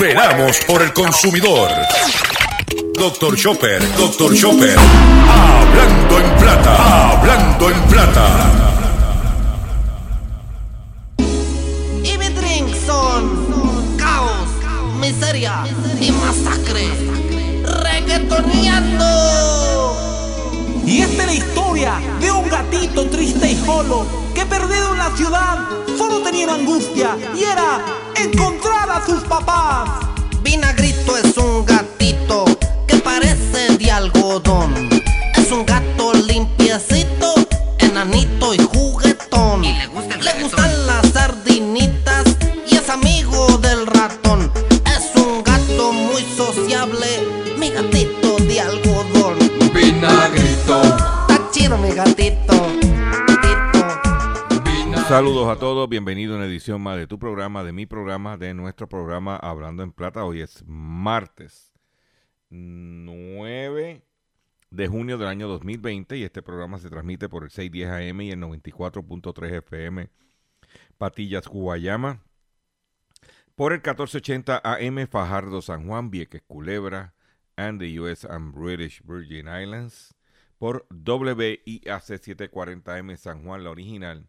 Veramos por el consumidor. Doctor Chopper, Doctor Chopper. Hablando en plata, hablando en plata. Y mi drink son caos, miseria y masacre. Reggaetoneando. Y esta es la historia de un gatito triste y solo que perdido en la ciudad solo tenía angustia y era encontrar a sus papás. Vinagrito es un gatito que parece de algodón. Es un gato limpiecito, Saludos a todos, bienvenido a una edición más de tu programa, de mi programa, de nuestro programa Hablando en Plata. Hoy es martes 9 de junio del año 2020 y este programa se transmite por el 610 AM y el 94.3 FM Patillas, Guayama, por el 1480 AM Fajardo, San Juan, Vieques, Culebra, and the US and British Virgin Islands, por WIAC 740M San Juan, la original,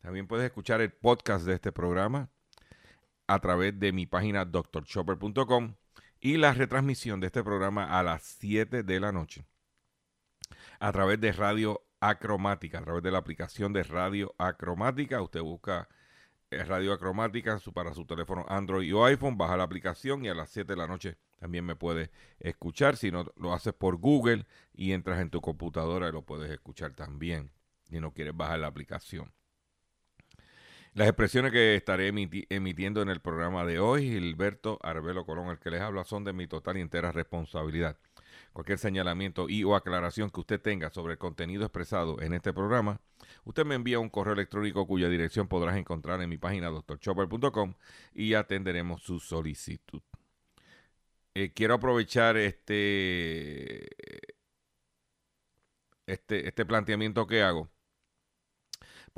También puedes escuchar el podcast de este programa a través de mi página drchopper.com y la retransmisión de este programa a las 7 de la noche a través de Radio Acromática, a través de la aplicación de Radio Acromática. Usted busca eh, Radio Acromática para su teléfono Android o iPhone, baja la aplicación y a las 7 de la noche también me puede escuchar. Si no lo haces por Google y entras en tu computadora, lo puedes escuchar también. Si no quieres bajar la aplicación. Las expresiones que estaré emiti- emitiendo en el programa de hoy, Gilberto Arbelo Colón, el que les habla, son de mi total y entera responsabilidad. Cualquier señalamiento y o aclaración que usted tenga sobre el contenido expresado en este programa, usted me envía un correo electrónico cuya dirección podrás encontrar en mi página drchopper.com y atenderemos su solicitud. Eh, quiero aprovechar este, este, este planteamiento que hago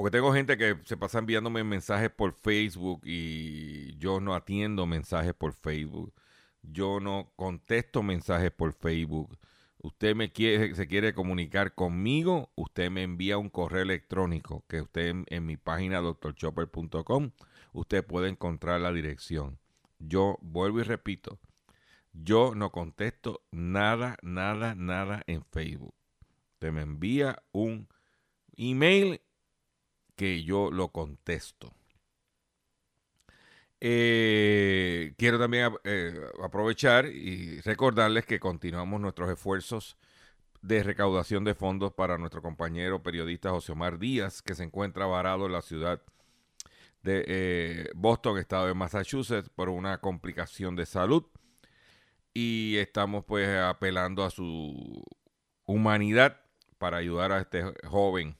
porque tengo gente que se pasa enviándome mensajes por Facebook y yo no atiendo mensajes por Facebook. Yo no contesto mensajes por Facebook. Usted me quiere, se quiere comunicar conmigo, usted me envía un correo electrónico que usted en, en mi página drchopper.com usted puede encontrar la dirección. Yo vuelvo y repito, yo no contesto nada, nada, nada en Facebook. Usted me envía un email que yo lo contesto. Eh, quiero también eh, aprovechar y recordarles que continuamos nuestros esfuerzos de recaudación de fondos para nuestro compañero periodista José Omar Díaz, que se encuentra varado en la ciudad de eh, Boston, estado de Massachusetts, por una complicación de salud. Y estamos pues apelando a su humanidad para ayudar a este joven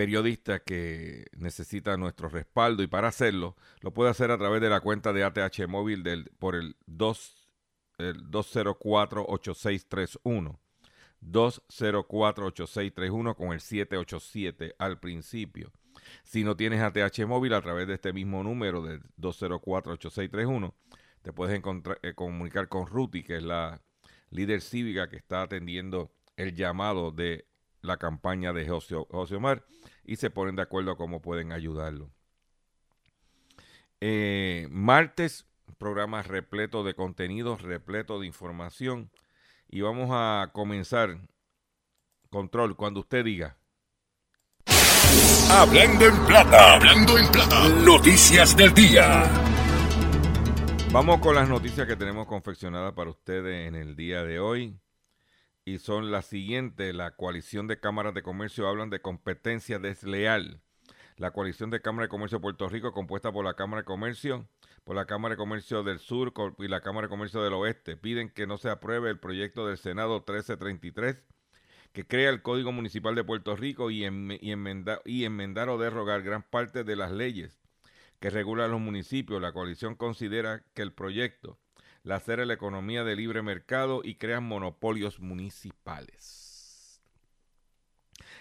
periodista que necesita nuestro respaldo y para hacerlo lo puede hacer a través de la cuenta de ATH móvil del, por el, 2, el 204-8631. 204-8631 con el 787 al principio. Si no tienes ATH móvil a través de este mismo número del 204-8631, te puedes encontrar, eh, comunicar con Ruti, que es la líder cívica que está atendiendo el llamado de la campaña de José, José Omar y se ponen de acuerdo a cómo pueden ayudarlo. Eh, martes, programa repleto de contenidos, repleto de información. Y vamos a comenzar. Control, cuando usted diga. Hablando en plata, hablando en plata. Noticias del día. Vamos con las noticias que tenemos confeccionadas para ustedes en el día de hoy. Y son las siguientes. La coalición de cámaras de comercio hablan de competencia desleal. la coalición de Cámara de Comercio de Puerto Rico, compuesta por la Cámara de Comercio, por la Cámara de Comercio del Sur y la Cámara de Comercio del Oeste, piden que no se apruebe el proyecto del Senado 1333 que crea el Código Municipal de Puerto Rico y, enmendar, y enmendar o derrogar gran parte de las leyes que regulan los municipios. La coalición considera que el proyecto lacera la economía de libre mercado y crea monopolios municipales.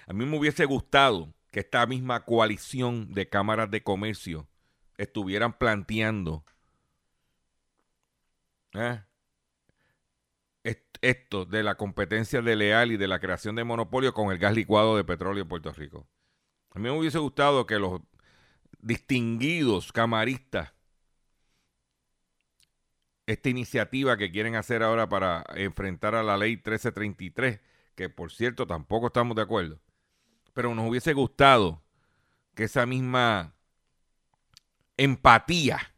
A mí me hubiese gustado que esta misma coalición de cámaras de comercio estuvieran planteando ¿eh? esto de la competencia leal y de la creación de monopolio con el gas licuado de petróleo en Puerto Rico. A mí me hubiese gustado que los distinguidos camaristas esta iniciativa que quieren hacer ahora para enfrentar a la ley 1333, que por cierto tampoco estamos de acuerdo, pero nos hubiese gustado que esa misma empatía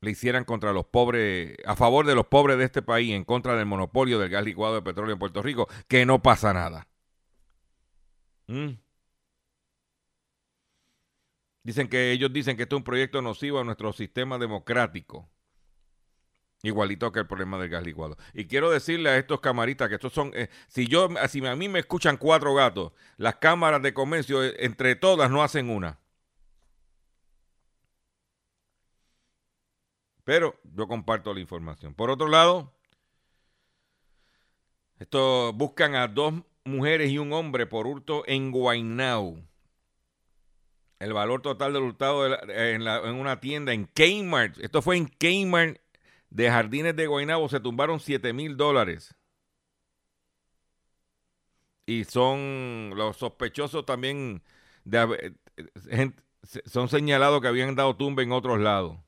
le hicieran contra los pobres, a favor de los pobres de este país, en contra del monopolio del gas licuado de petróleo en Puerto Rico, que no pasa nada. ¿Mm? Dicen que ellos dicen que esto es un proyecto nocivo a nuestro sistema democrático. Igualito que el problema del gas licuado. Y quiero decirle a estos camaritas que estos son, eh, si yo, si a mí me escuchan cuatro gatos, las cámaras de comercio eh, entre todas no hacen una. Pero yo comparto la información. Por otro lado, esto buscan a dos mujeres y un hombre por hurto en Guaynau. El valor total del hurtado en, una tienda en Kmart, esto fue en Kmart de Jardines de Guaynabo, se tumbaron 7 mil dólares. Y son los sospechosos también de, eh, son señalados que habían dado tumba en otros lados.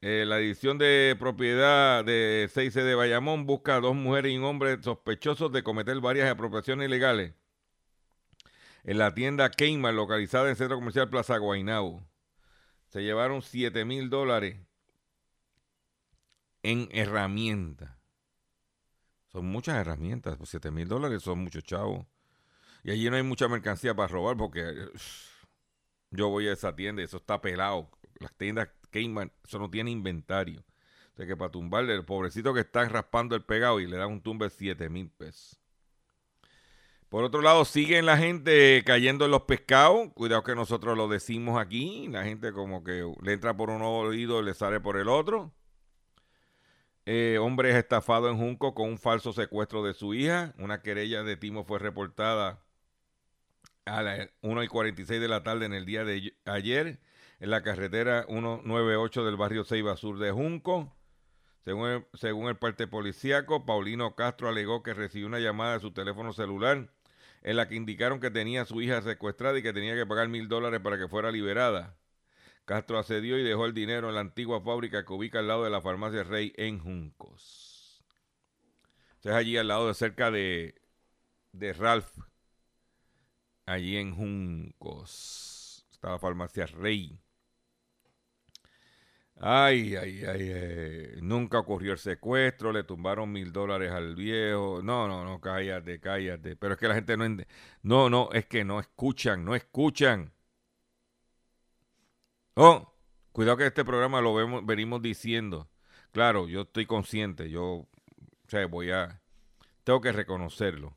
Eh, la edición de propiedad de 6C de Bayamón busca a dos mujeres y un hombre sospechosos de cometer varias apropiaciones ilegales en la tienda Kmart localizada en el Centro Comercial Plaza Guaynabo. Se llevaron 7 mil dólares en herramientas. Son muchas herramientas, 7 pues, mil dólares son muchos chavos. Y allí no hay mucha mercancía para robar porque yo voy a esa tienda y eso está pelado. Las tiendas Kmart, eso no tiene inventario. O sea que para tumbarle, el pobrecito que está raspando el pegado y le da un tumbe de 7 mil pesos. Por otro lado, siguen la gente cayendo en los pescados. Cuidado que nosotros lo decimos aquí. La gente como que le entra por un oído y le sale por el otro. Eh, hombre es estafado en Junco con un falso secuestro de su hija. Una querella de timo fue reportada a las 1 y 46 de la tarde en el día de ayer en la carretera 198 del barrio Ceiba Sur de Junco. Según el, según el parte policíaco, Paulino Castro alegó que recibió una llamada de su teléfono celular en la que indicaron que tenía a su hija secuestrada y que tenía que pagar mil dólares para que fuera liberada. Castro accedió y dejó el dinero en la antigua fábrica que ubica al lado de la farmacia Rey en Juncos. es allí al lado de cerca de, de Ralph, allí en Juncos. Está la farmacia Rey. Ay, ay, ay, eh, nunca ocurrió el secuestro, le tumbaron mil dólares al viejo. No, no, no, cállate, cállate. Pero es que la gente no... No, no, es que no escuchan, no escuchan. Oh, cuidado que este programa lo vemos, venimos diciendo. Claro, yo estoy consciente, yo, o sea, voy a... Tengo que reconocerlo.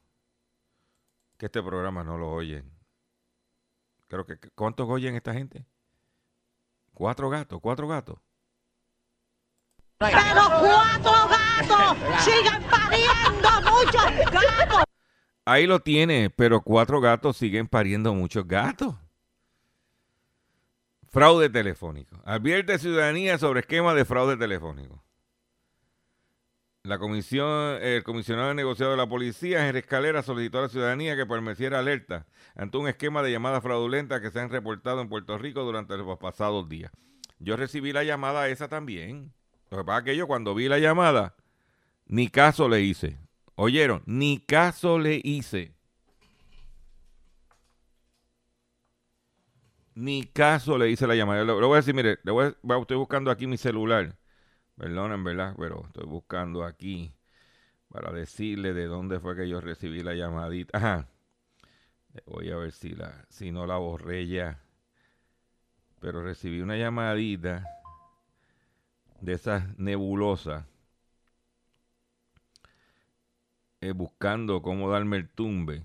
Que este programa no lo oyen. Creo que... ¿Cuántos oyen esta gente? Cuatro gatos, cuatro gatos. Pero cuatro gatos siguen pariendo muchos gatos. Ahí lo tiene, pero cuatro gatos siguen pariendo muchos gatos. Fraude telefónico. Advierte ciudadanía sobre esquema de fraude telefónico. La comisión, el comisionado de negociado de la policía, en Escalera, solicitó a la ciudadanía que permaneciera alerta ante un esquema de llamadas fraudulentas que se han reportado en Puerto Rico durante los pasados días. Yo recibí la llamada esa también. Lo que pasa es que yo cuando vi la llamada, ni caso le hice. ¿Oyeron? Ni caso le hice. Ni caso le hice la llamada. Le, voy a decir, mire, estoy buscando aquí mi celular. Perdón, verdad, pero estoy buscando aquí para decirle de dónde fue que yo recibí la llamadita. Ajá. Voy a ver si, la, si no la borré ya. Pero recibí una llamadita de esas nebulosas eh, buscando cómo darme el tumbe.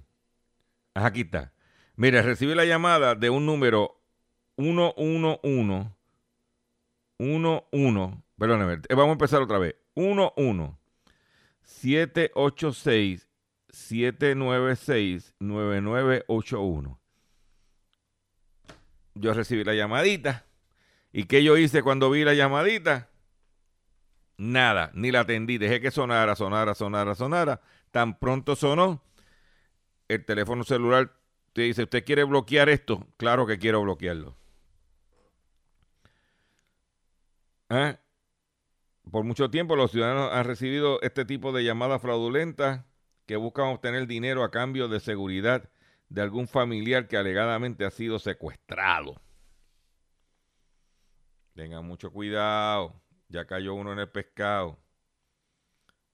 Aquí está. Mira, recibí la llamada de un número 111 11 perdóname, eh, vamos a empezar otra vez. 11 786 796 9981. Yo recibí la llamadita. ¿Y qué yo hice cuando vi la llamadita? Nada, ni la atendí. Dejé que sonara, sonara, sonara, sonara. Tan pronto sonó, el teléfono celular te dice, ¿usted quiere bloquear esto? Claro que quiero bloquearlo. ¿Eh? Por mucho tiempo los ciudadanos han recibido este tipo de llamadas fraudulentas que buscan obtener dinero a cambio de seguridad de algún familiar que alegadamente ha sido secuestrado. Tengan mucho cuidado. Ya cayó uno en el pescado.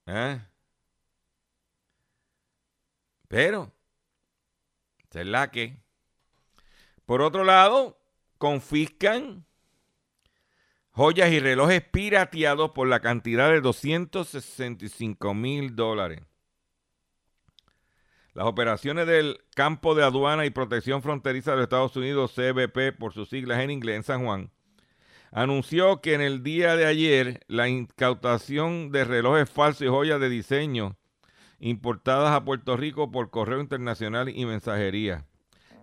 ¿Eh? Pero, es la que. Por otro lado, confiscan joyas y relojes pirateados por la cantidad de 265 mil dólares. Las operaciones del Campo de Aduana y Protección Fronteriza de los Estados Unidos, CBP por sus siglas en inglés, en San Juan, anunció que en el día de ayer la incautación de relojes falsos y joyas de diseño importadas a Puerto Rico por correo internacional y mensajería.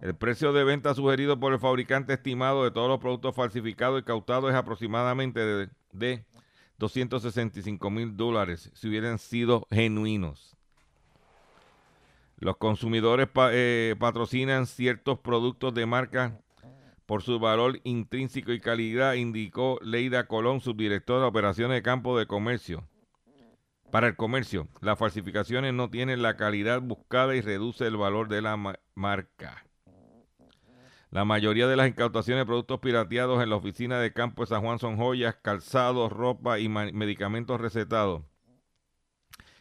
El precio de venta sugerido por el fabricante estimado de todos los productos falsificados y cautados es aproximadamente de, 265 mil dólares si hubieran sido genuinos. Los consumidores eh, patrocinan ciertos productos de marca por su valor intrínseco y calidad, indicó Leida Colón, subdirectora de operaciones de campo de comercio. Para el comercio, las falsificaciones no tienen la calidad buscada y reduce el valor de la marca. La mayoría de las incautaciones de productos pirateados en la oficina de campo de San Juan son joyas, calzados, ropa y medicamentos recetados.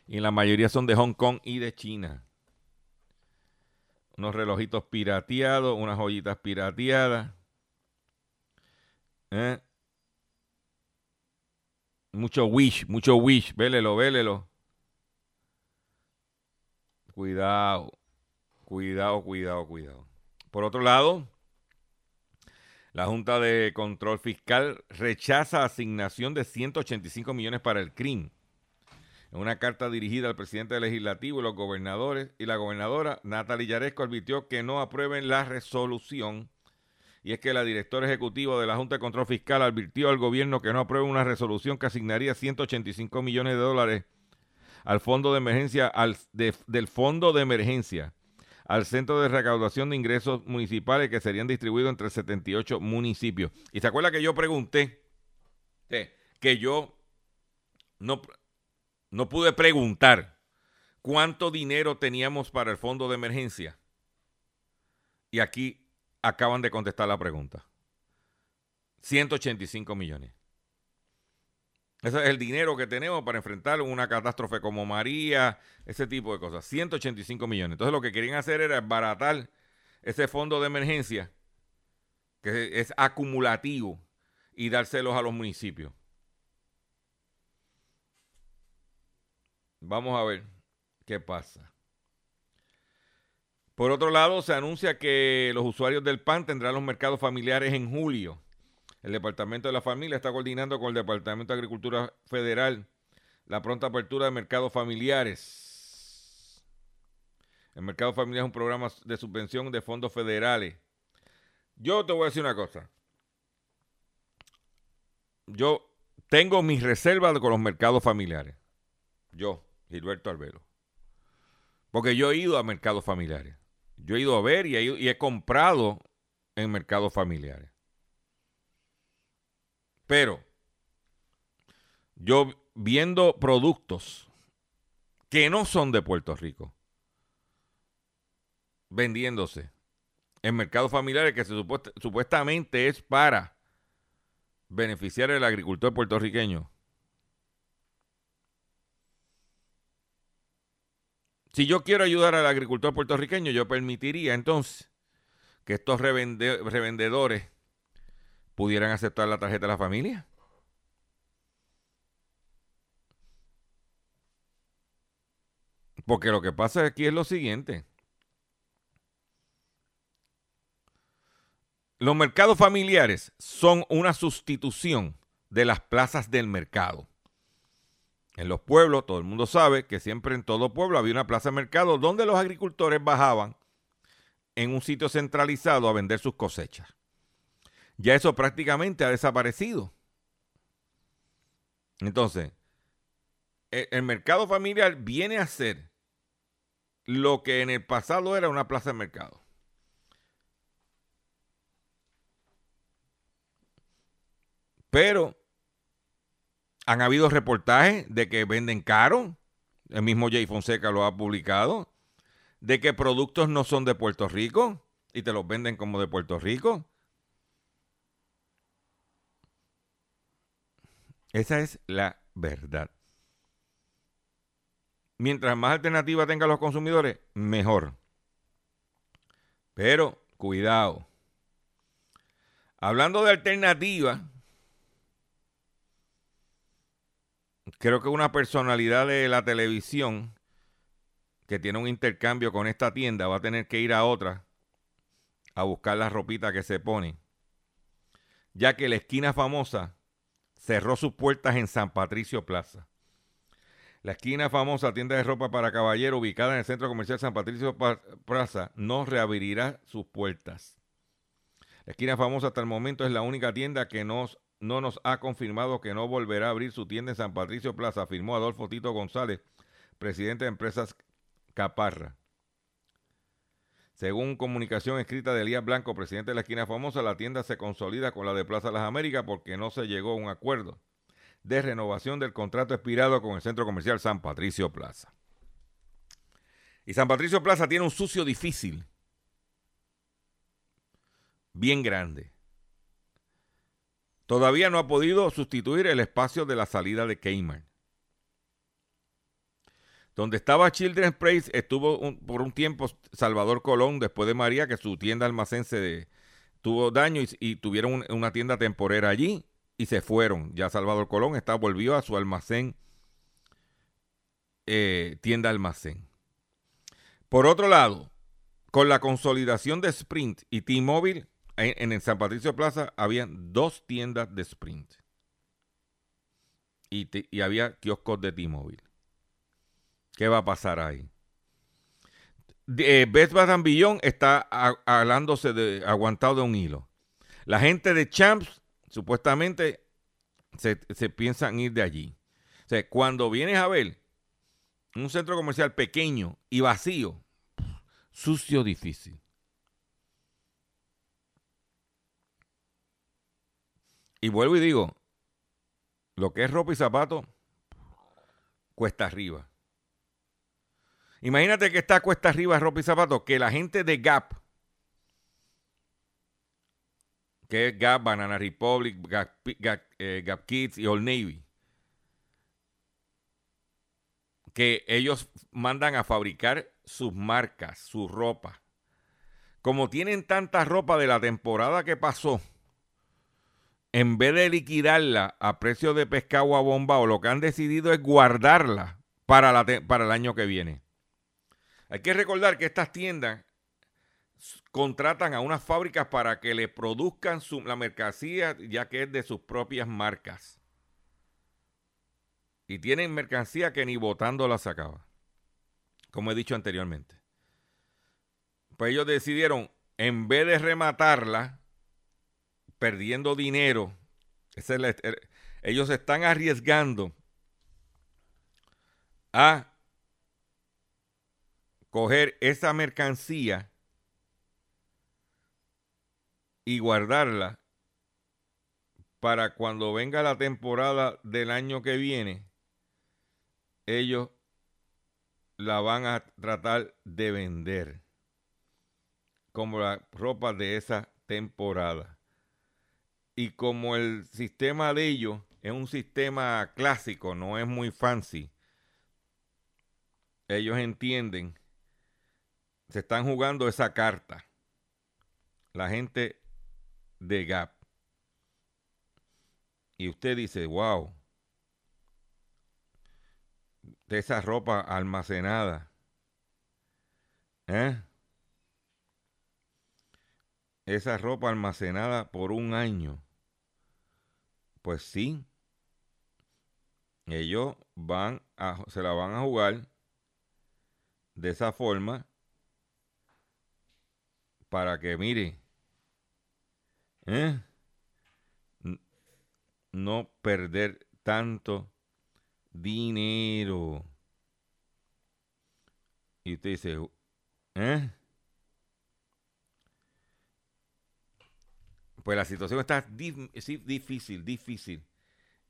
Y la mayoría son de Hong Kong y de China. Unos relojitos pirateados, unas joyitas pirateadas. ¿Eh? Mucho wish, mucho wish. Vélelo, vélelo. Cuidado. Cuidado, cuidado, cuidado. Por otro lado, la Junta de Control Fiscal rechaza asignación de 185 millones para el CRIM. En una carta dirigida al presidente del legislativo y los gobernadores y la gobernadora Natalie Yaresco advirtió que no aprueben la resolución y es que la directora ejecutiva de la Junta de Control Fiscal advirtió al gobierno que no apruebe una resolución que asignaría 185 millones de dólares al fondo de emergencia, al, del fondo de emergencia, al Centro de Recaudación de Ingresos Municipales que serían distribuidos entre 78 municipios. Y se acuerda que yo pregunté, que yo no, no pude preguntar cuánto dinero teníamos para el fondo de emergencia. Y aquí acaban de contestar la pregunta. 185 millones. Ese es el dinero que tenemos para enfrentar una catástrofe como María, ese tipo de cosas. 185 millones. Entonces lo que querían hacer era baratar ese fondo de emergencia, que es acumulativo, y dárselos a los municipios. Vamos a ver qué pasa. Por otro lado, se anuncia que los usuarios del PAN tendrán los mercados familiares en julio. El Departamento de la Familia está coordinando con el Departamento de Agricultura Federal la pronta apertura de mercados familiares. El mercado familiar es un programa de subvención de fondos federales. Yo te voy a decir una cosa. Yo tengo mis reservas con los mercados familiares. Yo, Gilberto Albero. Porque yo he ido a mercados familiares. Yo he ido a ver y he, comprado en mercados familiares. Pero yo viendo productos que no son de Puerto Rico, vendiéndose en mercados familiares que se supuestamente es para beneficiar al agricultor puertorriqueño. Si yo quiero ayudar al agricultor puertorriqueño, yo permitiría entonces que estos revende- revendedores pudieran aceptar la tarjeta de la familia. Porque lo que pasa aquí es lo siguiente. Los mercados familiares son una sustitución de las plazas del mercado. En los pueblos, todo el mundo sabe que siempre en todo pueblo había una plaza de mercado donde los agricultores bajaban en un sitio centralizado a vender sus cosechas. Ya eso prácticamente ha desaparecido. Entonces, e- el mercado familiar viene a ser lo que en el pasado era una plaza de mercado. Pero han habido reportajes de que venden caro. El mismo Jay Fonseca lo ha publicado. De que productos no son de Puerto Rico y te los venden como de Puerto Rico. Esa es la verdad. Mientras más alternativa tengan los consumidores, mejor. Pero, cuidado. Hablando de alternativa, creo que una personalidad de la televisión que tiene un intercambio con esta tienda va a tener que ir a otra a buscar la ropita que se pone. Ya que la esquina famosa cerró sus puertas en San Patricio Plaza. La esquina famosa tienda de ropa para caballero ubicada en el centro comercial San Patricio Pa- Plaza no reabrirá sus puertas. La esquina famosa hasta el momento es la única tienda que nos, no nos ha confirmado que no volverá a abrir su tienda en San Patricio Plaza, afirmó Adolfo Tito González, presidente de Empresas Caparra. Según comunicación escrita de Elías Blanco, presidente de la esquina famosa, la tienda se consolida con la de Plaza Las Américas porque no se llegó a un acuerdo de renovación del contrato expirado con el centro comercial San Patricio Plaza. Y San Patricio Plaza tiene un sucio difícil, bien grande. Todavía no ha podido sustituir el espacio de la salida de Kmart. Donde estaba Children's Place estuvo por un tiempo Salvador Colón, después de María, que su tienda almacén se tuvo daño y, tuvieron un- una tienda temporera allí y se fueron. Ya Salvador Colón está, volvió a su almacén, eh, tienda almacén. Por otro lado, con la consolidación de Sprint y T-Mobile, en, el San Patricio Plaza habían dos tiendas de Sprint. Y, y había kioscos de T-Mobile. ¿Qué va a pasar ahí? De- eh, está alándose de, aguantado de un hilo. La gente de Champs supuestamente se, se piensan ir de allí. Cuando vienes a ver un centro comercial pequeño y vacío, sucio, difícil. Y vuelvo y digo, lo que es ropa y zapato, cuesta arriba. Imagínate que está cuesta arriba ropa y zapatos, que la gente de Gap, que es Gap, Banana Republic, Gap, Gap, eh, Kids y Old Navy, que ellos mandan a fabricar sus marcas, su ropa. Como tienen tanta ropa de la temporada que pasó, en vez de liquidarla a precio de pescado a bomba, o lo que han decidido es guardarla para, la para el año que viene. Hay que recordar que estas tiendas contratan a unas fábricas para que le produzcan la mercancía, ya que es de sus propias marcas. Y tienen mercancía que ni botando la sacaba. Como he dicho anteriormente. Pues ellos decidieron, en vez de rematarla, perdiendo dinero, es la- er- ellos están arriesgando a coger esa mercancía y guardarla para cuando venga la temporada del año que viene, ellos la van a tratar de vender como la ropa de esa temporada. Y como el sistema de ellos es un sistema clásico, no es muy fancy, ellos entienden, se están jugando esa carta. La gente de Gap. Y usted dice, wow, de esa ropa almacenada. ¿Eh? Esa ropa almacenada por un año. Pues sí. Ellos van a, se la van a jugar de esa forma para que mire, ¿eh? no perder tanto dinero. Y usted dice, ¿eh? Pues la situación está difícil, difícil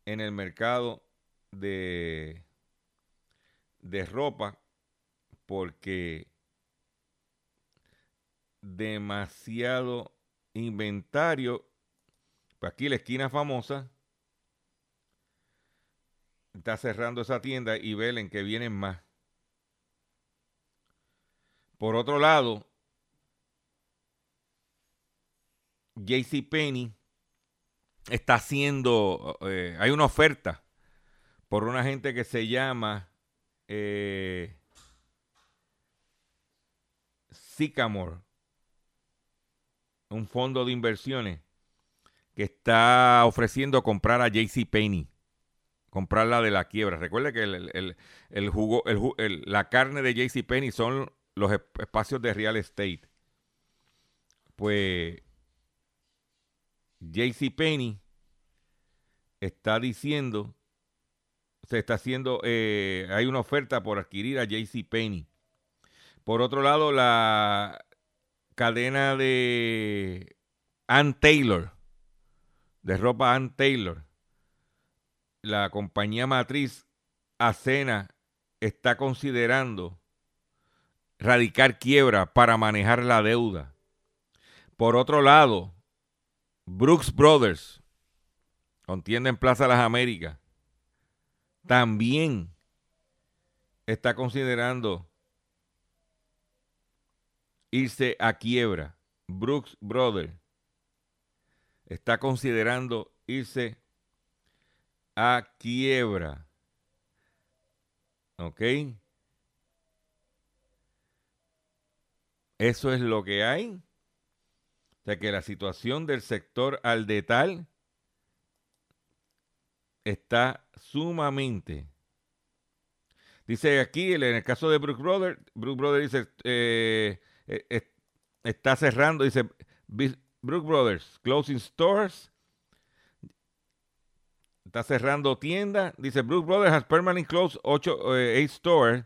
en el mercado de, de ropa porque demasiado inventario. Pues aquí la esquina famosa está cerrando esa tienda y velen que vienen más. Por otro lado, JC Penny está haciendo, eh, hay una oferta por una gente que se llama eh, Sycamore, un fondo de inversiones que está ofreciendo comprar a JC Penny comprarla de la quiebra. Recuerde que el, jugo, la carne de JC Penny son los espacios de real estate. Pues JC Penny está diciendo, se está haciendo, eh, hay una oferta por adquirir a JC Penny. Por otro lado, la cadena de Ann Taylor, de ropa Ann Taylor, la compañía matriz Acena está considerando radicar quiebra para manejar la deuda. Por otro lado, Brooks Brothers, con tienda en Plaza Las Américas, también está considerando irse a quiebra. Brooks Brothers está considerando irse a quiebra. ¿Ok? Eso es lo que hay. Sea que la situación del sector al detal está sumamente. Dice aquí, en el caso de Brook Brothers, Brook Brothers dice, eh, eh, está cerrando, dice, Brook Brothers, closing stores está cerrando tiendas. Dice Bruce Brothers has permanently closed 8, 8 eh, stores.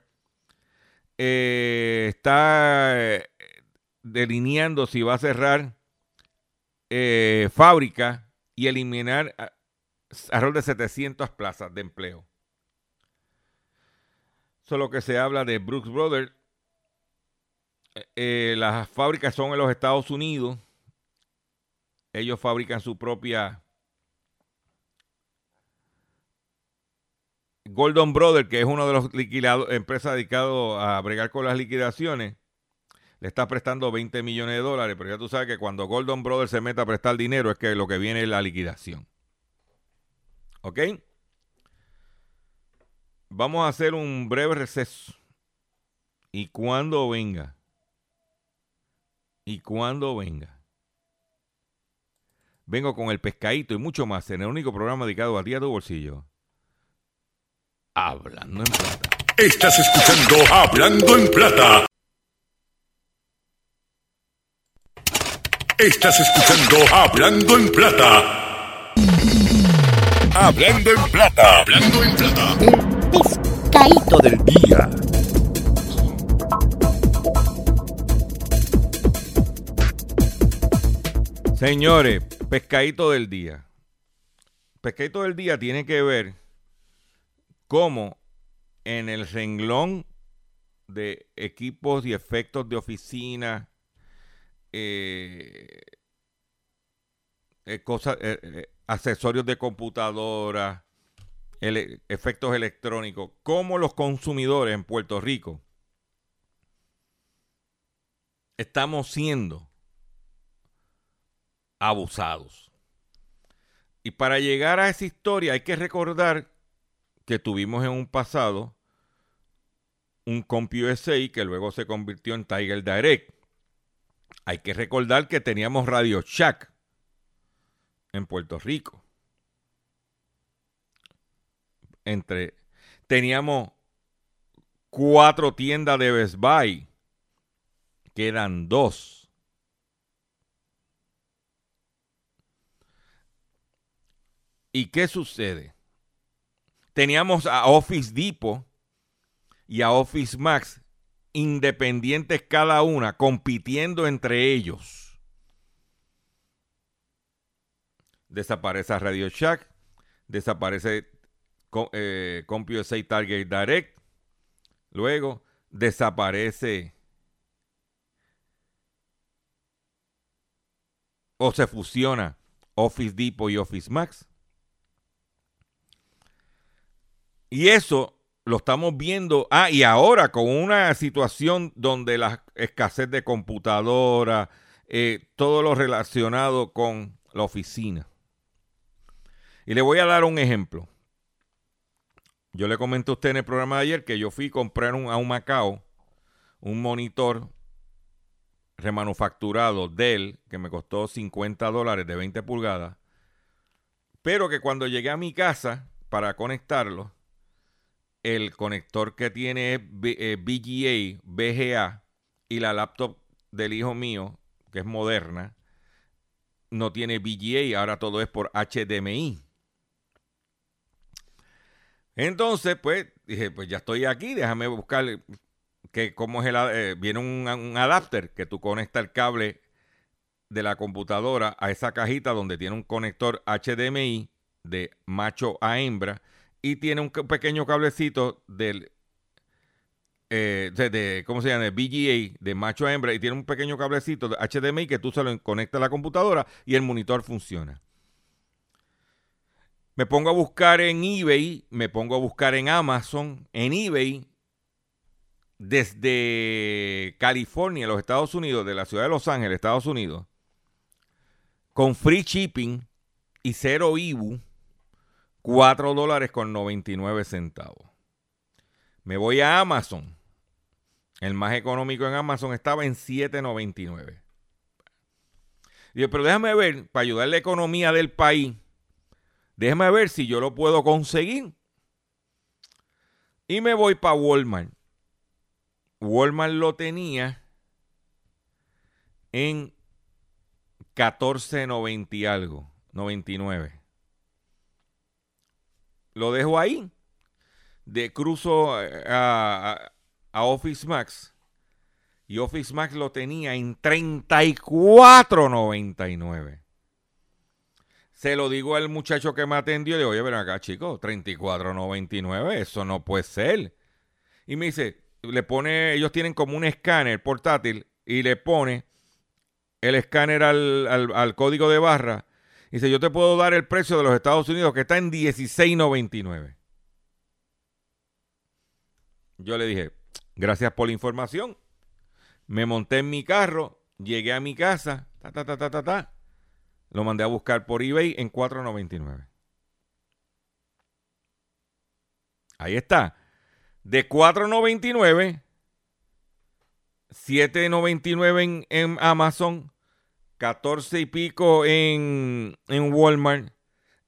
Está delineando si va a cerrar fábrica y eliminar alrededor de 700 plazas de empleo. Solo que se habla de Brooks Brothers. las fábricas son en los Estados Unidos. Ellos fabrican su propia Golden Brothers, que es uno de liquidados, empresas dedicados a bregar con las liquidaciones, le está prestando 20 millones de dólares, pero ya tú sabes que cuando Golden Brothers se mete a prestar dinero es que lo que viene es la liquidación. ¿Ok? Vamos a hacer un breve receso. Y cuando venga, y cuando venga, vengo con el pescadito y mucho más en el único programa dedicado a ti a tu bolsillo. Hablando en Plata. Estás escuchando Hablando en Plata. Estás escuchando Hablando en Plata. Hablando en Plata. Hablando en Plata. pescadito del día. Señores, pescadito del día. Pescadito del día tiene que ver como en el renglón de equipos y efectos de oficina, eh, eh, eh, accesorios de computadora, efectos electrónicos, cómo los consumidores en Puerto Rico estamos siendo abusados. Y para llegar a esa historia hay que recordar que tuvimos en un pasado un CompUSA que luego se convirtió en Tiger Direct. Hay que recordar que teníamos Radio Shack en Puerto Rico. Entre teníamos cuatro tiendas de Best Buy. Quedan dos. ¿Y qué sucede? Teníamos a Office Depot y a Office Max independientes cada una, compitiendo entre ellos. Desaparece Radio Shack, desaparece eh, CompUSA Target Direct, luego desaparece o se fusiona Office Depot y Office Max. Y eso lo estamos viendo. Ah, y ahora con una situación donde la escasez de computadora, eh, todo lo relacionado con la oficina. Y le voy a dar un ejemplo. Yo le comenté a usted en el programa de ayer que yo fui a comprar un, a un Macao un monitor remanufacturado Dell que me costó 50 dólares de 20 pulgadas. Pero que cuando llegué a mi casa para conectarlo, el conector que tiene es B- eh, VGA, y la laptop del hijo mío, que es moderna, no tiene VGA, ahora todo es por HDMI. Entonces, pues, dije, pues ya estoy aquí, déjame buscar que cómo es el... eh, viene un, un adapter que tú conectas el cable de la computadora a esa cajita donde tiene un conector HDMI de macho a hembra y tiene un pequeño cablecito del eh, de, ¿cómo se llama? De VGA de macho a hembra y tiene un pequeño cablecito de HDMI que tú se lo conectas a la computadora y el monitor funciona. Me pongo a buscar en eBay, me pongo a buscar en Amazon, en eBay, desde California, los Estados Unidos, de la ciudad de Los Ángeles, Estados Unidos, con free shipping y cero IBU, 4 dólares con 99 centavos. Me voy a Amazon. El más económico en Amazon estaba en 7.99. Digo, pero déjame ver, para ayudar la economía del país, déjame ver si yo lo puedo conseguir. Y me voy para Walmart. Walmart lo tenía en 14.90 y algo, 99. Lo dejo ahí. De cruzo eh, a, a- Office Max. Y Office Max lo tenía en 34.99. Se lo digo al muchacho que me atendió. Le digo, oye, ven acá, chico, 34.99. Eso no puede ser. Y me dice, le pone, ellos tienen como un escáner portátil y le pone el escáner al- al código de barra. Dice, yo te puedo dar el precio de los Estados Unidos que está en 16.99. Yo le dije, gracias por la información. Me monté en mi carro, llegué a mi casa, ta, ta, ta, ta, ta, ta. Lo mandé a buscar por eBay en 4.99. Ahí está. De 4.99, 7.99 en, en Amazon, 14 y pico en, en Walmart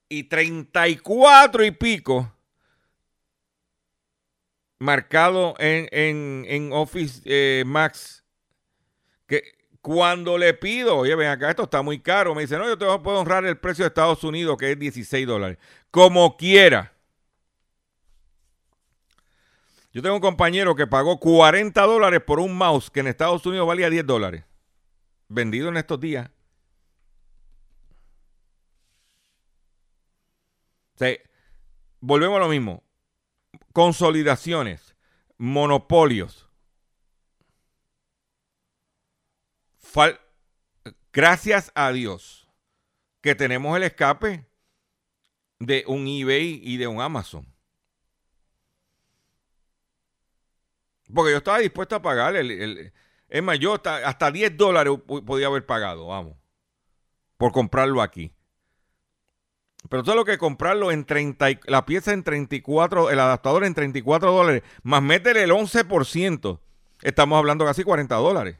y 34 y pico marcado en, en, en Office eh, Max. Que cuando le pido, oye, ven acá, esto está muy caro, me dice, no, yo te puedo honrar el precio de Estados Unidos, que es 16 dólares. Como quiera. Yo tengo un compañero que pagó 40 dólares por un mouse que en Estados Unidos valía 10 dólares. Vendido en estos días. O volvemos a lo mismo. Consolidaciones, monopolios. Fal- Gracias a Dios que tenemos el escape de un eBay y de un Amazon. Porque yo estaba dispuesto a pagar el, el- es más, yo hasta, hasta 10 dólares podía haber pagado, vamos, por comprarlo aquí. Pero todo lo que comprarlo en 30, y- la pieza en 34, el adaptador en 34 dólares, más métele el 11%, estamos hablando casi 40 dólares.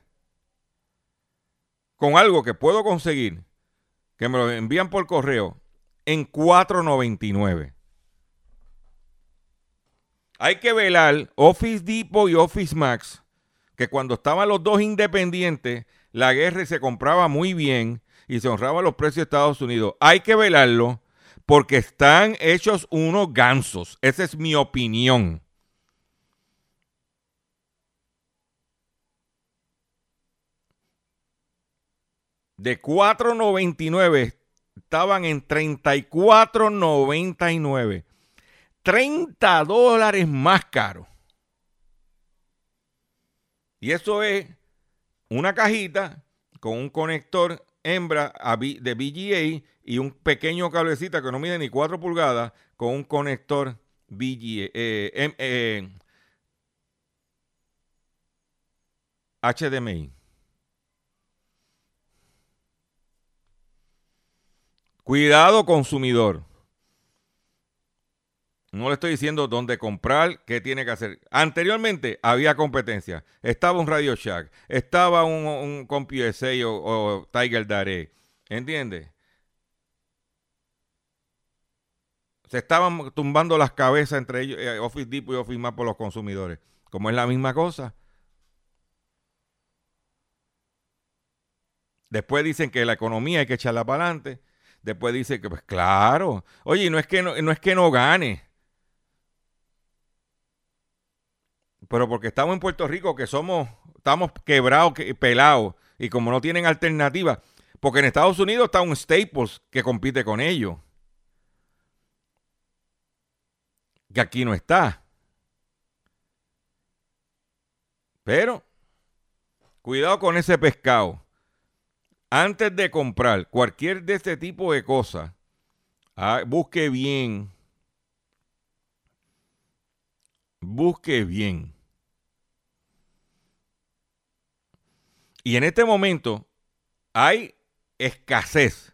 Con algo que puedo conseguir, que me lo envían por correo, en 4.99. Hay que velar Office Depot y Office Max, que cuando estaban los dos independientes, la guerra se compraba muy bien y se honraban los precios de Estados Unidos. Hay que velarlo porque están hechos unos gansos. Esa es mi opinión. De 4.99 estaban en 34.99. 30 dólares más caro. Y eso es una cajita con un conector hembra de VGA y un pequeño cablecita que no mide ni 4 pulgadas con un conector VGA, eh, em- eh, HDMI. Cuidado consumidor. No le estoy diciendo dónde comprar, qué tiene que hacer. Anteriormente había competencia. Estaba un Radio Shack, estaba un, un CompUSA o, o Tiger Dare. ¿Entiendes? Se estaban tumbando las cabezas entre ellos, eh, Office Depot y Office Max por los consumidores. Como es la misma cosa. Después dicen que la economía hay que echarla para adelante. Después dicen que, pues claro. Oye, no es que no, no es que no gane. Pero porque estamos en Puerto Rico, que somos, estamos quebrados, que, pelados, y como no tienen alternativa, porque en Estados Unidos está un Staples que compite con ellos. Que aquí no está. Pero, cuidado con ese pescado. Antes de comprar cualquier de este tipo de cosas, ah, busque bien. Busque bien. Y en este momento hay escasez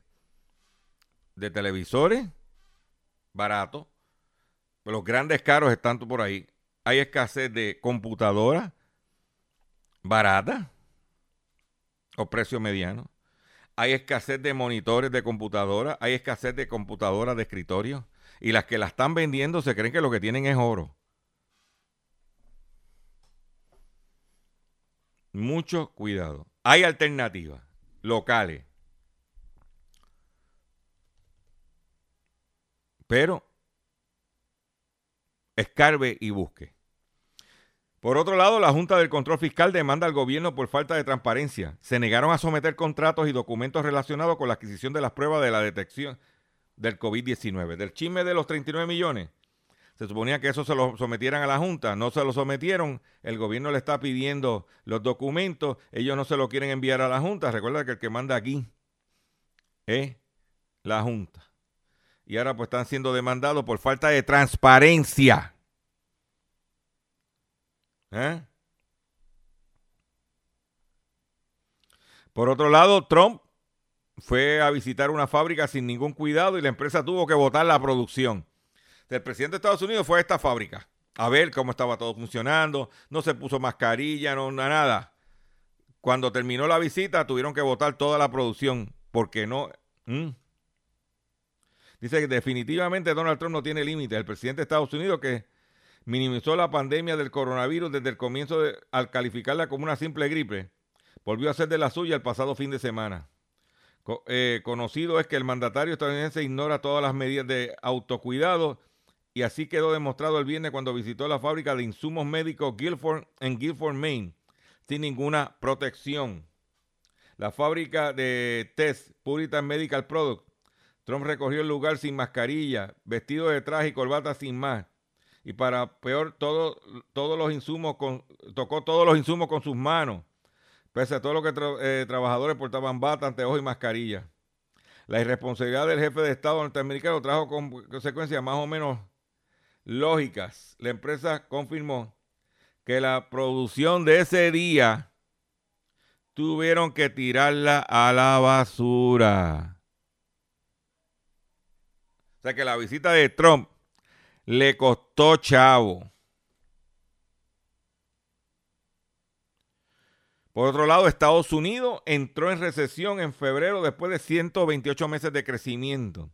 de televisores baratos. Los grandes caros están por ahí. Hay escasez de computadoras baratas o precio mediano. Hay escasez de monitores de computadora. Hay escasez de computadoras de escritorio. Y las que la están vendiendo se creen que lo que tienen es oro. Mucho cuidado. Hay alternativas locales. Pero escarbe y busque. Por otro lado, la Junta del Control Fiscal demanda al gobierno por falta de transparencia. Se negaron a someter contratos y documentos relacionados con la adquisición de las pruebas de la detección del COVID-19. Del chisme de los 39 millones, se suponía que eso se lo sometieran a la Junta, no se lo sometieron, el gobierno le está pidiendo los documentos, ellos no se lo quieren enviar a la Junta, recuerda que el que manda aquí es la Junta. Y ahora pues están siendo demandados por falta de transparencia. ¿Eh? Por otro lado, Trump fue a visitar una fábrica sin ningún cuidado y la empresa tuvo que botar la producción. El presidente de Estados Unidos fue a esta fábrica a ver cómo estaba todo funcionando, no se puso mascarilla, no nada. Cuando terminó la visita tuvieron que botar toda la producción porque no... Dice que definitivamente Donald Trump no tiene límites. El presidente de Estados Unidos que minimizó la pandemia del coronavirus desde el comienzo al calificarla como una simple gripe, volvió a hacer de la suya el pasado fin de semana. Eh, conocido es que el mandatario estadounidense ignora todas las medidas de autocuidado y así quedó demostrado el viernes cuando visitó la fábrica de insumos médicos Guilford en Guilford, Maine, sin ninguna protección. La fábrica de test Puritan Medical Product. Trump recorrió el lugar sin mascarilla, vestido de traje y corbata sin más. Y para peor, todo, todos los insumos con, tocó todos los insumos con sus manos. Pese a todo lo que eh, trabajadores portaban bata, anteojos y mascarilla. La irresponsabilidad del jefe de Estado norteamericano trajo con consecuencias más o menos lógicas. La empresa confirmó que la producción de ese día tuvieron que tirarla a la basura. O sea que la visita de Trump le costó chavo. Por otro lado, Estados Unidos entró en recesión en febrero después de 128 meses de crecimiento.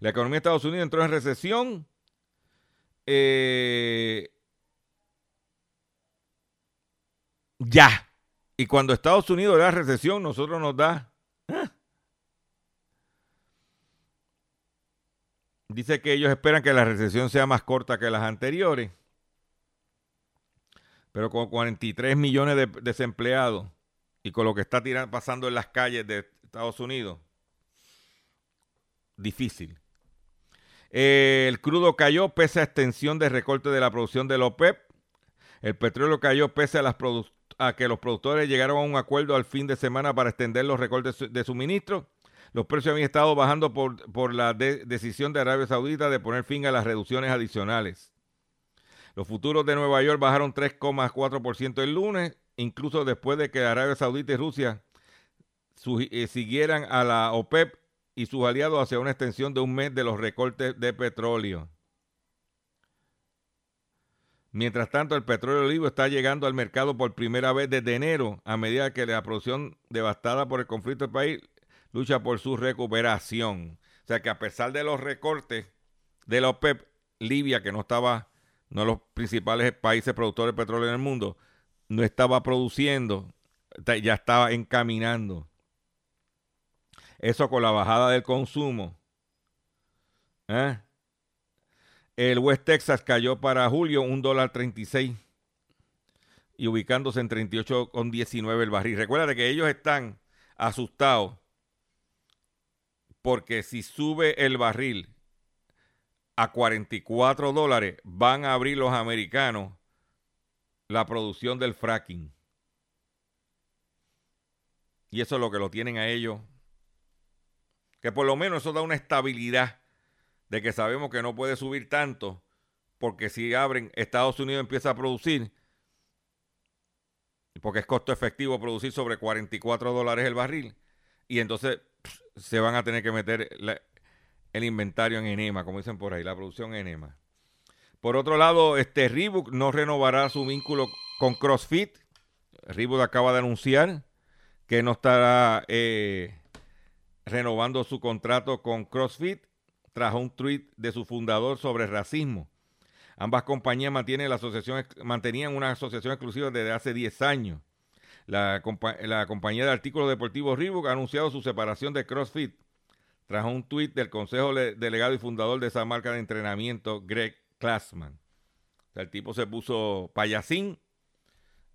La economía de Estados Unidos entró en recesión. Eh, ya. Y cuando Estados Unidos da recesión, nosotros nos da. ¿eh? Dice que ellos esperan que la recesión sea más corta que las anteriores. Pero con 43 millones de desempleados y con lo que está pasando en las calles de Estados Unidos, difícil. El crudo cayó pese a extensión de recorte de la producción de la OPEP. El petróleo cayó pese a, que los productores llegaron a un acuerdo al fin de semana para extender los recortes de suministro. Los precios habían estado bajando por, la de- decisión de Arabia Saudita de poner fin a las reducciones adicionales. Los futuros de Nueva York bajaron 3,4% el lunes, incluso después de que Arabia Saudita y Rusia eh, siguieran a la OPEP y sus aliados hacia una extensión de un mes de los recortes de petróleo. Mientras tanto, el petróleo olivo está llegando al mercado por primera vez desde enero, a medida que la producción devastada por el conflicto del país lucha por su recuperación. O sea que a pesar de los recortes de la OPEP, Libia, que no estaba, no los principales países productores de petróleo en el mundo, no estaba produciendo, ya estaba encaminando. Eso con la bajada del consumo. ¿eh? El West Texas cayó para julio un dólar 36 y ubicándose en 38,19 el barril. Recuerda que ellos están asustados porque si sube el barril a 44 dólares, van a abrir los americanos la producción del fracking. Y eso es lo que lo tienen a ellos. Que por lo menos eso da una estabilidad de que sabemos que no puede subir tanto, porque si abren, Estados Unidos empieza a producir, porque es costo efectivo producir sobre 44 dólares el barril, y entonces se van a tener que meter el inventario en enema, como dicen por ahí, la producción en enema. Por otro lado, este Reebok no renovará su vínculo con CrossFit. Reebok acaba de anunciar que no estará eh, renovando su contrato con CrossFit tras un tweet de su fundador sobre racismo. Ambas compañías mantienen la asociación, mantenían una asociación exclusiva desde hace 10 años. La, compa- la compañía de artículos deportivos Reebok ha anunciado su separación de CrossFit tras un tuit del consejo le- delegado y fundador de esa marca de entrenamiento, Greg sea, el tipo se puso payasín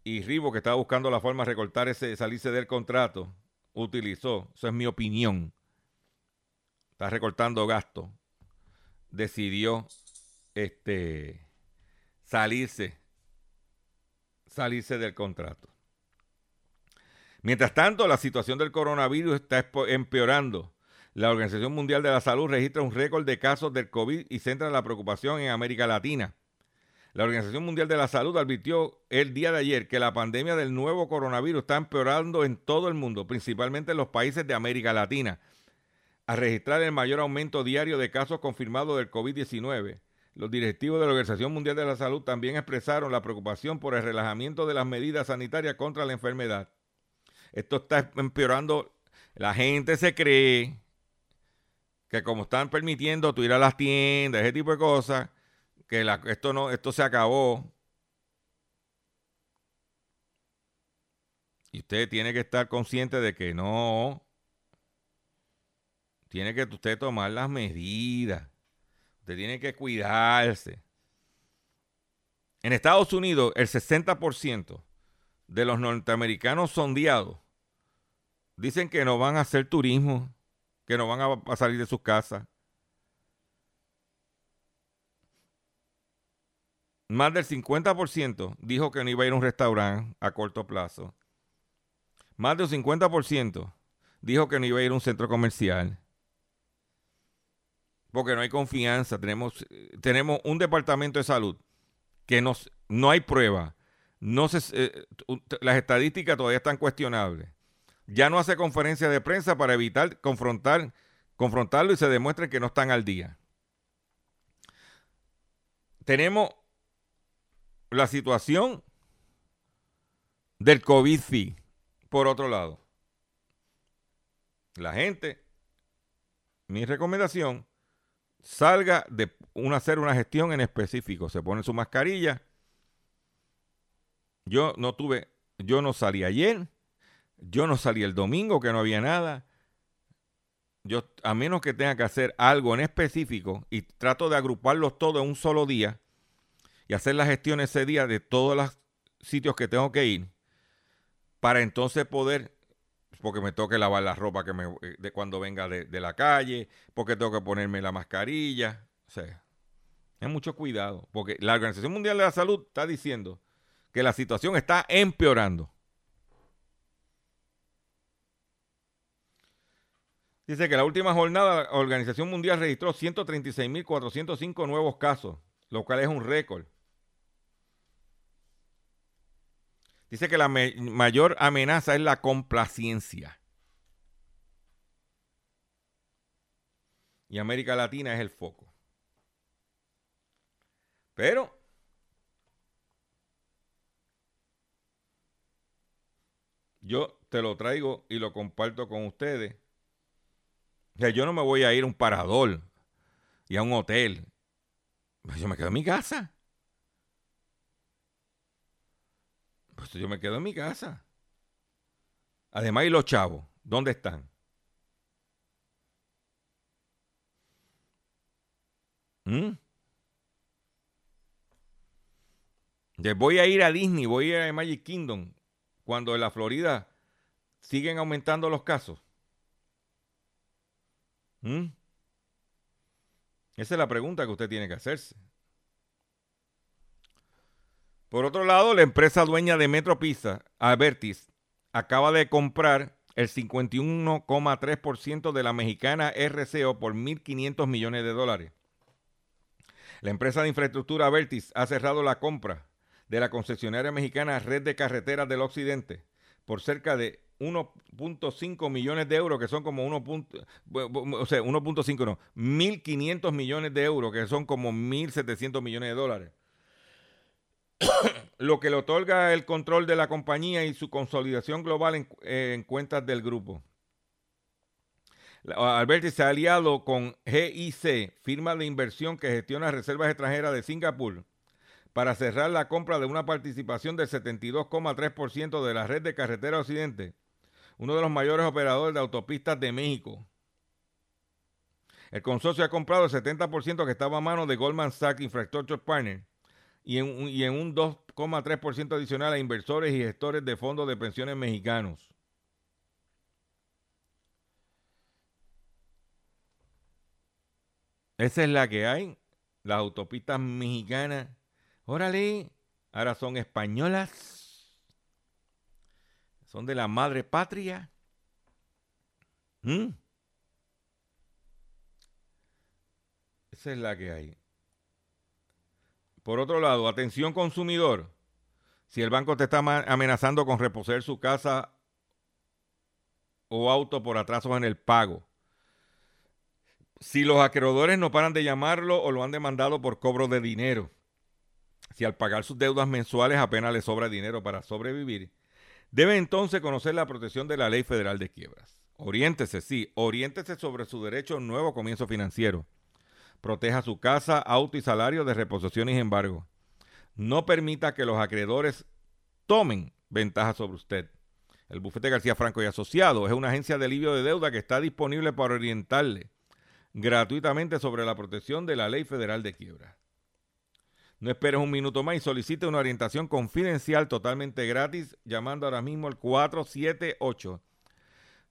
y Reebok, estaba buscando la forma de recortar ese, salirse del contrato, utilizó, eso es mi opinión, está recortando gastos, decidió este, salirse, salirse del contrato. Mientras tanto, la situación del coronavirus está empeorando. La Organización Mundial de la Salud registra un récord de casos del COVID y centra la preocupación en América Latina. La Organización Mundial de la Salud advirtió el día de ayer que la pandemia del nuevo coronavirus está empeorando en todo el mundo, principalmente en los países de América Latina, a registrar el mayor aumento diario de casos confirmados del COVID-19. Los directivos de la Organización Mundial de la Salud también expresaron la preocupación por el relajamiento de las medidas sanitarias contra la enfermedad. Esto está empeorando. La gente se cree que como están permitiendo tú ir a las tiendas, ese tipo de cosas, que la- esto no, esto se acabó. Y usted tiene que estar consciente de que no. Tiene que usted tomar las medidas. Usted tiene que cuidarse. En Estados Unidos, el 60% de los norteamericanos sondeados dicen que no van a hacer turismo, que no van a, salir de sus casas. Más del 50% dijo que no iba a ir a un restaurante a corto plazo. Más del 50% dijo que no iba a ir a un centro comercial. porque no hay confianza. Tenemos, tenemos un departamento de salud que nos, no hay prueba. No se, eh, las estadísticas todavía están cuestionables. Ya no hace conferencia de prensa para evitar confrontar, confrontarlo y se demuestre que no están al día. Tenemos la situación del COVID fee, por otro lado. La gente, mi recomendación, salga de una, hacer una gestión en específico. Se pone su mascarilla. Yo no tuve, yo no salí ayer, yo no salí el domingo, que no había nada. Yo, a menos que tenga que hacer algo en específico y trato de agruparlos todos en un solo día hacer la gestión ese día de todos los sitios que tengo que ir para entonces poder porque me tengo que lavar la ropa que eh, de cuando venga de, de, la calle, porque tengo que ponerme la mascarilla. O sea, es mucho cuidado, porque la Organización Mundial de la Salud está diciendo que la situación está empeorando. Dice que la última jornada la Organización Mundial registró 136.405 nuevos casos, lo cual es un récord. Dice que la mayor amenaza es la complacencia. Y América Latina es el foco. Pero yo te lo traigo y lo comparto con ustedes. O yo no me voy a ir a un parador y a un hotel. Yo me quedo en mi casa. Pues yo me quedo en mi casa. Además, ¿y los chavos? ¿Dónde están? ¿Mm? Voy a ir a Disney, voy a ir a Magic Kingdom, cuando en la Florida siguen aumentando los casos. ¿Mm? Esa es la pregunta que usted tiene que hacerse. Por otro lado, la empresa dueña de Metro Pizza, acaba de comprar el 51,3% de la mexicana RCO por 1.500 millones de dólares. La empresa de infraestructura Avertis ha cerrado la compra de la concesionaria mexicana Red de Carreteras del Occidente por cerca de 1.5 millones de euros, que son como 1. O sea, 1.5 no, 1.500 millones de euros, que son como 1.700 millones de dólares. lo que le otorga el control de la compañía y su consolidación global en, cuentas del grupo. Alberti se ha aliado con GIC, firma de inversión que gestiona reservas extranjeras de Singapur, para cerrar la compra de una participación del 72,3% de la red de carretera occidente, uno de los mayores operadores de autopistas de México. El consorcio ha comprado el 70% que estaba a mano de Goldman Sachs Infrastructure Partners y en, y en un 2,3% adicional a inversores y gestores de fondos de pensiones mexicanos. Esa es la que hay. Las autopistas mexicanas, órale, ahora son españolas. Son de la madre patria. ¿Mm? Esa es la que hay. Por otro lado, atención consumidor. Si el banco te está amenazando con reposer su casa o auto por atrasos en el pago. Si los acreedores no paran de llamarlo o lo han demandado por cobro de dinero. Si al pagar sus deudas mensuales apenas le sobra dinero para sobrevivir. Debe entonces conocer la protección de la Ley Federal de Quiebras. Oriéntese, sí, oriéntese sobre su derecho a un nuevo comienzo financiero. Proteja su casa, auto y salario de reposición y embargo. No permita que los acreedores tomen ventaja sobre usted. El bufete García Franco y Asociado es una agencia de alivio de deuda que está disponible para orientarle gratuitamente sobre la protección de la ley federal de quiebra. No esperes un minuto más y solicite una orientación confidencial totalmente gratis llamando ahora mismo al 478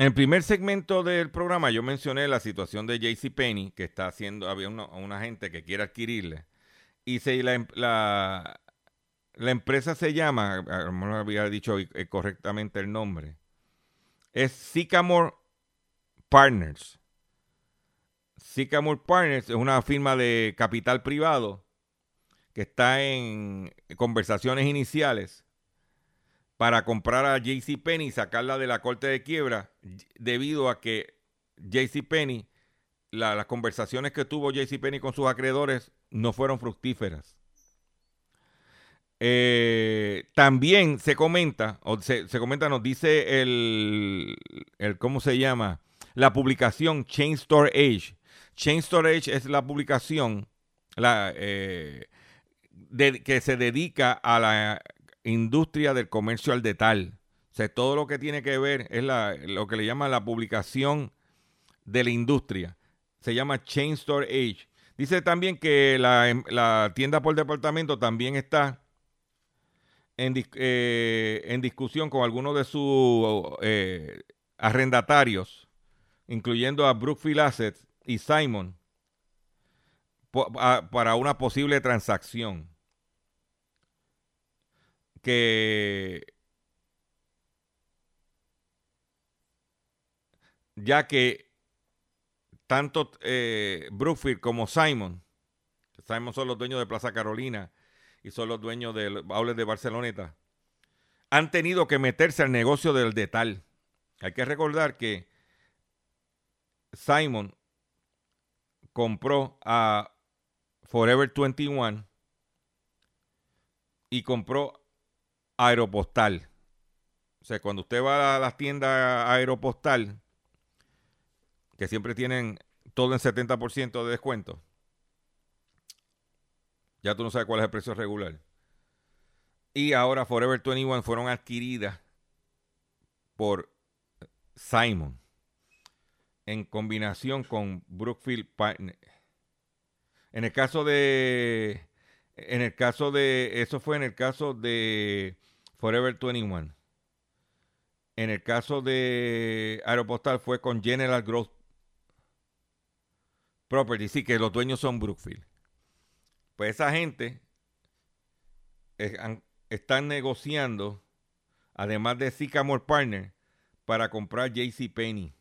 en el primer segmento del programa yo mencioné la situación de JCPenney, que está haciendo, había una, una gente que quiere adquirirle. Y em, la, la empresa se llama, a lo había dicho eh, correctamente el nombre, es Sycamore Partners. Sycamore Partners es una firma de capital privado que está en conversaciones iniciales para comprar a JCPenney y sacarla de la corte de quiebra debido a que JCPenney, la, las conversaciones que tuvo JCPenney con sus acreedores no fueron fructíferas. Eh, también se comenta, o se, comenta, nos dice el, el, ¿cómo se llama? La publicación Chain Store Age. Chain Storage es la publicación la, eh, que se dedica a la industria del comercio al detal. O sea, todo lo que tiene que ver es la, lo que le llama la publicación de la industria. Se llama Chain Store Age. Dice también que la, la tienda por departamento también está en, eh, en discusión con algunos de sus eh, arrendatarios, incluyendo a Brookfield Assets y Simon, para una posible transacción que ya que tanto eh, Brookfield como Simon, Simon son los dueños de Plaza Carolina y son los dueños del Aules de Barceloneta, han tenido que meterse al negocio del detal. Hay que recordar que Simon compró a Forever 21 y compró Aeropostal. O sea, cuando usted va a las tiendas Aeropostal, que siempre tienen todo en 70% de descuento, ya tú no sabes cuál es el precio regular. Y ahora Forever 21 fueron adquiridas por Simon en combinación con Brookfield Partners. En el caso de en el caso de eso fue en el caso de Forever 21. En el caso de Aeropostal fue con General Growth Property, sí que los dueños son Brookfield. Pues esa gente están negociando, además de Sycamore Partner, para comprar JC Penney.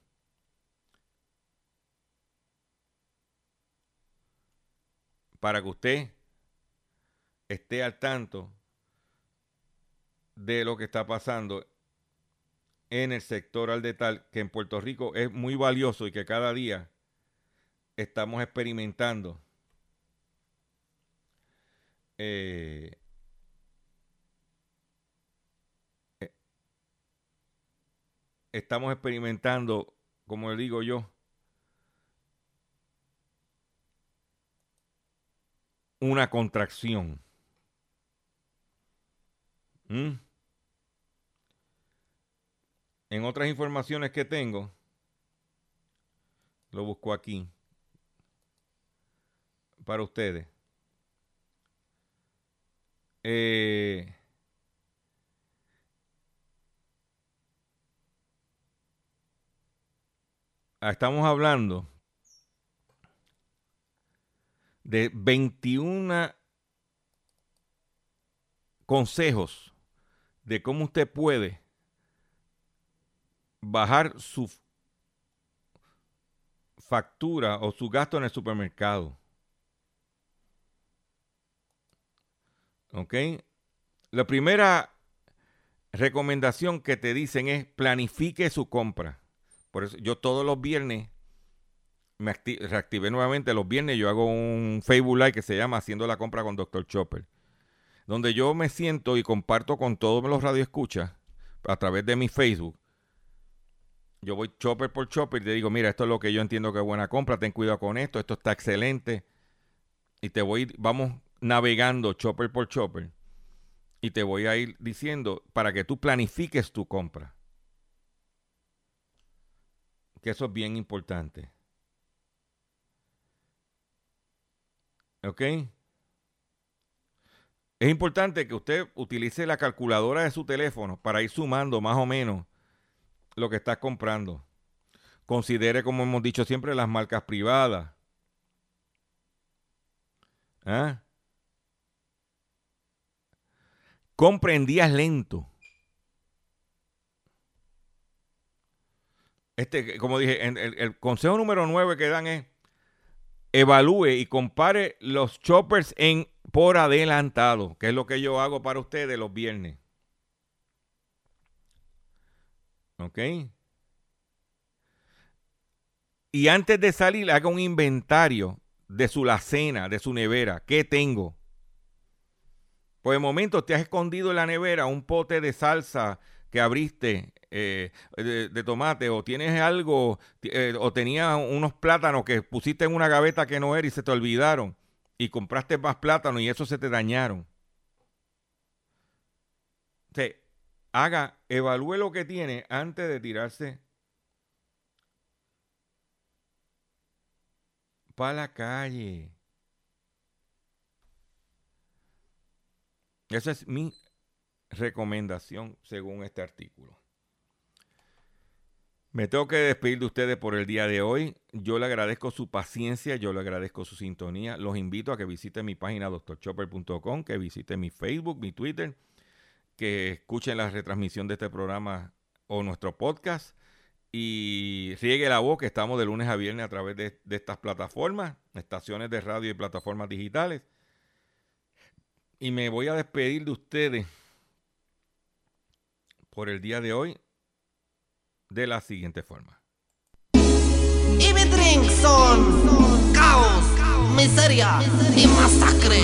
Para que usted esté al tanto de lo que está pasando en el sector al detal, que en Puerto Rico es muy valioso y que cada día estamos experimentando eh, eh, estamos experimentando, como digo yo, una contracción. ¿Mm? En otras informaciones que tengo, lo busco aquí para ustedes. Eh, estamos hablando de 21 consejos de cómo usted puede bajar su factura o su gasto en el supermercado. ¿Ok? La primera recomendación que te dicen es planifique su compra. Por eso yo todos los viernes me reactivé nuevamente. Los viernes yo hago un Facebook Live que se llama Haciendo la compra con Dr. Chopper. Donde yo me siento y comparto con todos los radioescuchas a través de mi Facebook. Yo voy chopper por chopper y te digo, mira, esto es lo que yo entiendo que es buena compra, ten cuidado con esto, esto está excelente. Y te voy, vamos navegando chopper por chopper. Y te voy a ir diciendo para que tú planifiques tu compra. Que eso es bien importante. ¿Ok? Es importante que usted utilice la calculadora de su teléfono para ir sumando más o menos lo que está comprando. Considere, como hemos dicho siempre, las marcas privadas. ¿Ah? Compre en días lentos. Este, como dije, el, el consejo número 9 que dan es evalúe y compare los choppers en por adelantado, que es lo que yo hago para ustedes los viernes. ¿Ok? Y antes de salir, haga un inventario de su lacena, de su nevera. ¿Qué tengo? Pues de momento te has escondido en la nevera un pote de salsa que abriste eh, de, tomate o tienes algo eh, o tenías unos plátanos que pusiste en una gaveta que no era y se te olvidaron y compraste más plátanos y eso se te dañaron. Se haga, evalúe lo que tiene antes de tirarse para la calle. Esa es mi recomendación según este artículo. Me tengo que despedir de ustedes por el día de hoy. Yo le agradezco su paciencia, yo le agradezco su sintonía. Los invito a que visiten mi página doctorchopper.com, que visiten mi Facebook, mi Twitter, que escuchen la retransmisión de este programa o nuestro podcast y riegue la voz que estamos de lunes a viernes a través de, estas plataformas, estaciones de radio y plataformas digitales. Y me voy a despedir de ustedes por el día de hoy de la siguiente forma. Y caos, miseria y masacre.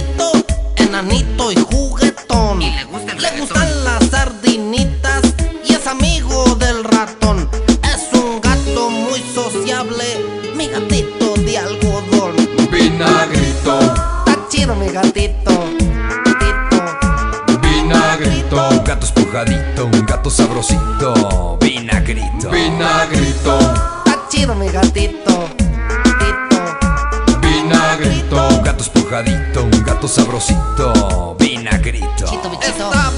Gatito. gatito. vinagrito, Un gato espujadito, un gato sabrosito, vinagrito. vinagrito, Está chido mi gatito. gatito. vinagrito, Un gato espujadito, un gato sabrosito, vinagrito. Estaba